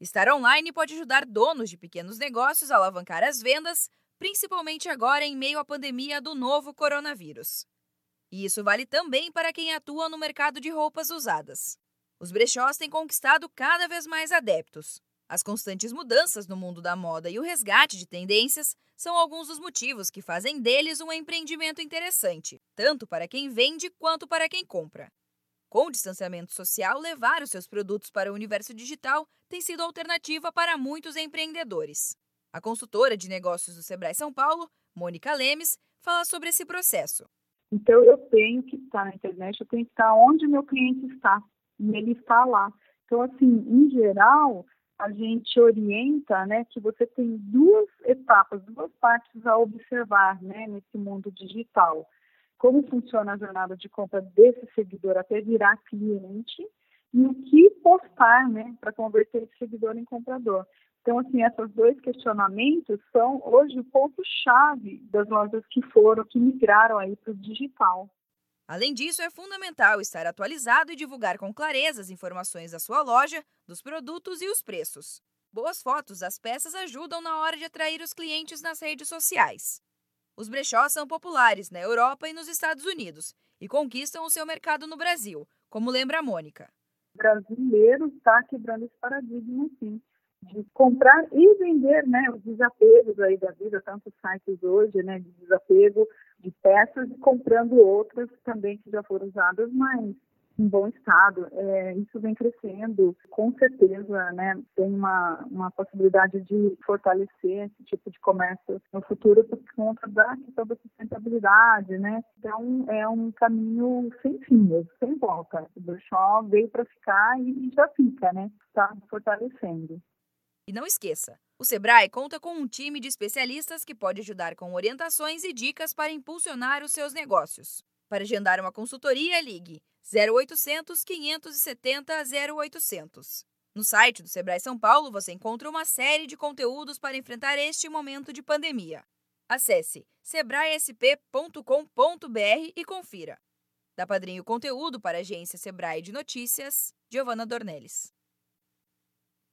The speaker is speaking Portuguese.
Estar online pode ajudar donos de pequenos negócios a alavancar as vendas, principalmente agora em meio à pandemia do novo coronavírus. E isso vale também para quem atua no mercado de roupas usadas. Os brechós têm conquistado cada vez mais adeptos. As constantes mudanças no mundo da moda e o resgate de tendências são alguns dos motivos que fazem deles um empreendimento interessante, tanto para quem vende quanto para quem compra. Com o distanciamento social, levar os seus produtos para o universo digital tem sido alternativa para muitos empreendedores. A consultora de negócios do Sebrae São Paulo, Mônica Lemes, fala sobre esse processo. Então, eu tenho que estar na internet, eu tenho que estar onde meu cliente está, e ele está lá. Então, assim, em geral, a gente orienta né, que você tem duas etapas, duas partes a observar né, nesse mundo digital. Como funciona a jornada de compra desse seguidor até virar cliente e o que postar né, para converter esse seguidor em comprador. Então, assim, esses dois questionamentos são hoje o ponto-chave das lojas que foram, que migraram aí para o digital. Além disso, é fundamental estar atualizado e divulgar com clareza as informações da sua loja, dos produtos e os preços. Boas fotos das peças ajudam na hora de atrair os clientes nas redes sociais. Os brechós são populares na Europa e nos Estados Unidos e conquistam o seu mercado no Brasil, como lembra a Mônica. O brasileiro está quebrando esse paradigma, sim de comprar e vender, né, os desapegos aí da vida, tantos sites hoje, né, de desapego de peças e comprando outras também que já foram usadas, mas em bom estado. É, isso vem crescendo, com certeza, né, tem uma, uma possibilidade de fortalecer esse tipo de comércio no futuro por conta da questão da sustentabilidade, né. Então, é um caminho sem fim, sem volta. O brechó veio para ficar e, já fica, né, está fortalecendo. E não esqueça, o Sebrae conta com um time de especialistas que pode ajudar com orientações e dicas para impulsionar os seus negócios. Para agendar uma consultoria, ligue 0800 570 0800. No site do Sebrae São Paulo você encontra uma série de conteúdos para enfrentar este momento de pandemia. Acesse sebraesp.com.br e confira. Da Padrinho Conteúdo para a agência Sebrae de Notícias, Giovana Dornelles.